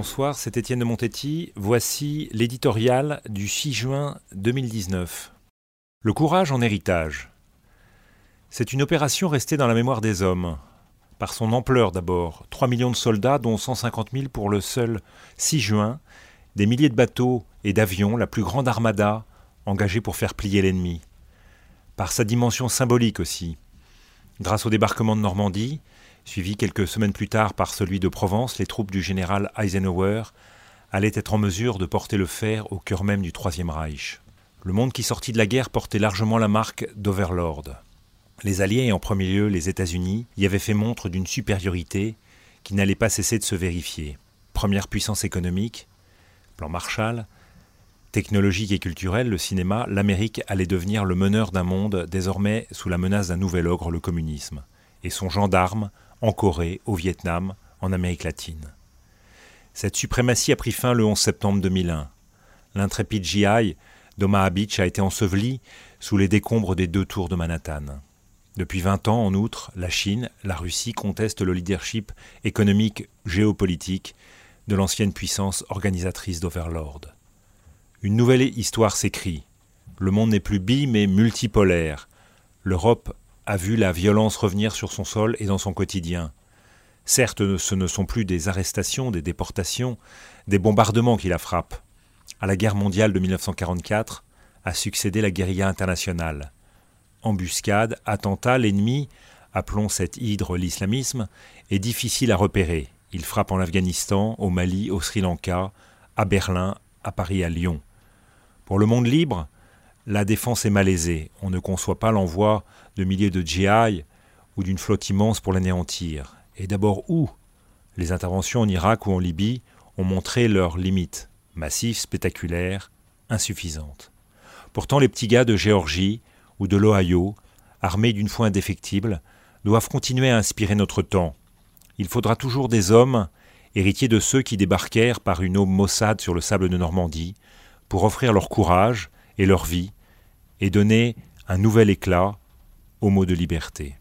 Bonsoir, c'est Étienne de Montetti. Voici l'éditorial du 6 juin 2019. Le courage en héritage. C'est une opération restée dans la mémoire des hommes. Par son ampleur d'abord, 3 millions de soldats, dont 150 000 pour le seul 6 juin, des milliers de bateaux et d'avions, la plus grande armada engagée pour faire plier l'ennemi. Par sa dimension symbolique aussi. Grâce au débarquement de Normandie, suivi quelques semaines plus tard par celui de Provence, les troupes du général Eisenhower allaient être en mesure de porter le fer au cœur même du Troisième Reich. Le monde qui sortit de la guerre portait largement la marque d'Overlord. Les Alliés, et en premier lieu les États-Unis, y avaient fait montre d'une supériorité qui n'allait pas cesser de se vérifier. Première puissance économique, plan Marshall, technologique et culturelle, le cinéma, l'Amérique allait devenir le meneur d'un monde désormais sous la menace d'un nouvel ogre, le communisme, et son gendarme en Corée, au Vietnam, en Amérique latine. Cette suprématie a pris fin le 11 septembre 2001. L'intrépide GI d'Omaha Beach a été enseveli sous les décombres des deux tours de Manhattan. Depuis 20 ans, en outre, la Chine, la Russie contestent le leadership économique géopolitique de l'ancienne puissance organisatrice d'Overlord. Une nouvelle histoire s'écrit. Le monde n'est plus bi mais multipolaire. L'Europe a vu la violence revenir sur son sol et dans son quotidien. Certes, ce ne sont plus des arrestations, des déportations, des bombardements qui la frappent. À la guerre mondiale de 1944 a succédé la guérilla internationale. Embuscade, attentat, l'ennemi, appelons cette hydre l'islamisme, est difficile à repérer. Il frappe en Afghanistan, au Mali, au Sri Lanka, à Berlin, à Paris, à Lyon. Pour le monde libre, la défense est malaisée. On ne conçoit pas l'envoi de milliers de GI ou d'une flotte immense pour l'anéantir. Et d'abord où Les interventions en Irak ou en Libye ont montré leurs limites, massives, spectaculaires, insuffisantes. Pourtant les petits gars de Géorgie ou de l'Ohio, armés d'une foi indéfectible, doivent continuer à inspirer notre temps. Il faudra toujours des hommes, héritiers de ceux qui débarquèrent par une eau maussade sur le sable de Normandie, pour offrir leur courage et leur vie et donner un nouvel éclat au mot de liberté.